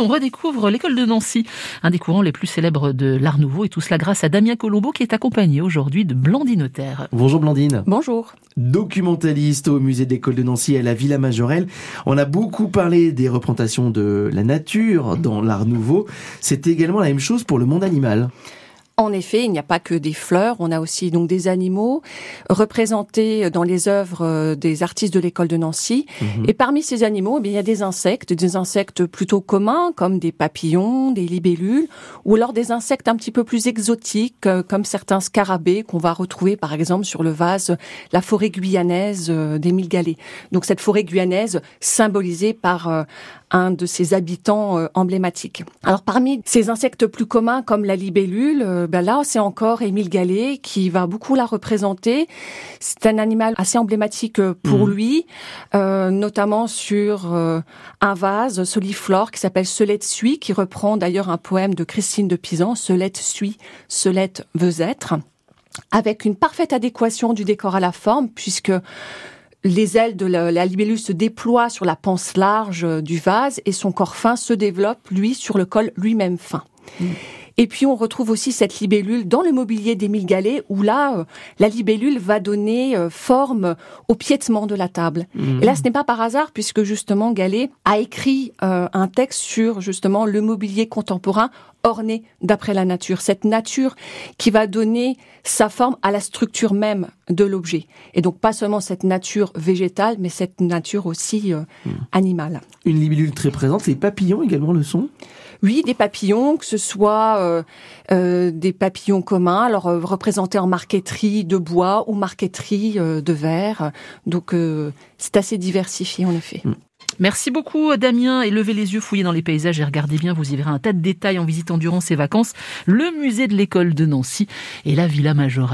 On redécouvre l'école de Nancy, un des courants les plus célèbres de l'Art Nouveau, et tout cela grâce à Damien Colombo qui est accompagné aujourd'hui de Blandine Notaire. Bonjour Blandine. Bonjour. Documentaliste au musée de l'école de Nancy à la Villa Majorelle. On a beaucoup parlé des représentations de la nature dans l'Art Nouveau. C'est également la même chose pour le monde animal. En effet, il n'y a pas que des fleurs, on a aussi donc des animaux représentés dans les œuvres euh, des artistes de l'école de Nancy. Mhm. Et parmi ces animaux, eh il y a des insectes, des insectes plutôt communs comme des papillons, des libellules, ou alors des insectes un petit peu plus exotiques euh, comme certains scarabées qu'on va retrouver par exemple sur le vase la forêt guyanaise euh, d'Émile Gallet. Donc cette forêt guyanaise symbolisée par un de ses habitants emblématiques. Alors parmi ces insectes plus communs comme la libellule, ben là, c'est encore Émile Gallet qui va beaucoup la représenter. C'est un animal assez emblématique euh, pour mmh. lui, euh, notamment sur euh, un vase soliflore qui s'appelle Solette suit, qui reprend d'ailleurs un poème de Christine de Pisan, Solette suit, Solette veut être, avec une parfaite adéquation du décor à la forme, puisque les ailes de la, libellule se déploient sur la panse large du vase et son corps fin se développe, lui, sur le col lui-même fin. Mmh. Et puis on retrouve aussi cette libellule dans le mobilier d'Émile Gallet, où là, euh, la libellule va donner euh, forme au piétement de la table. Mmh. Et là, ce n'est pas par hasard, puisque justement Gallet a écrit euh, un texte sur justement le mobilier contemporain orné d'après la nature. Cette nature qui va donner sa forme à la structure même de l'objet. Et donc pas seulement cette nature végétale, mais cette nature aussi mmh. animale. Une libellule très présente, les papillons également le sont? Oui, des papillons, que ce soit euh, euh, des papillons communs, alors euh, représentés en marqueterie de bois ou marqueterie de verre. Donc c'est assez diversifié en effet. Mm. Merci beaucoup Damien et levez les yeux, fouillez dans les paysages et regardez bien, vous y verrez un tas de détails en visitant durant ces vacances le musée de l'école de Nancy et la Villa Majorelle.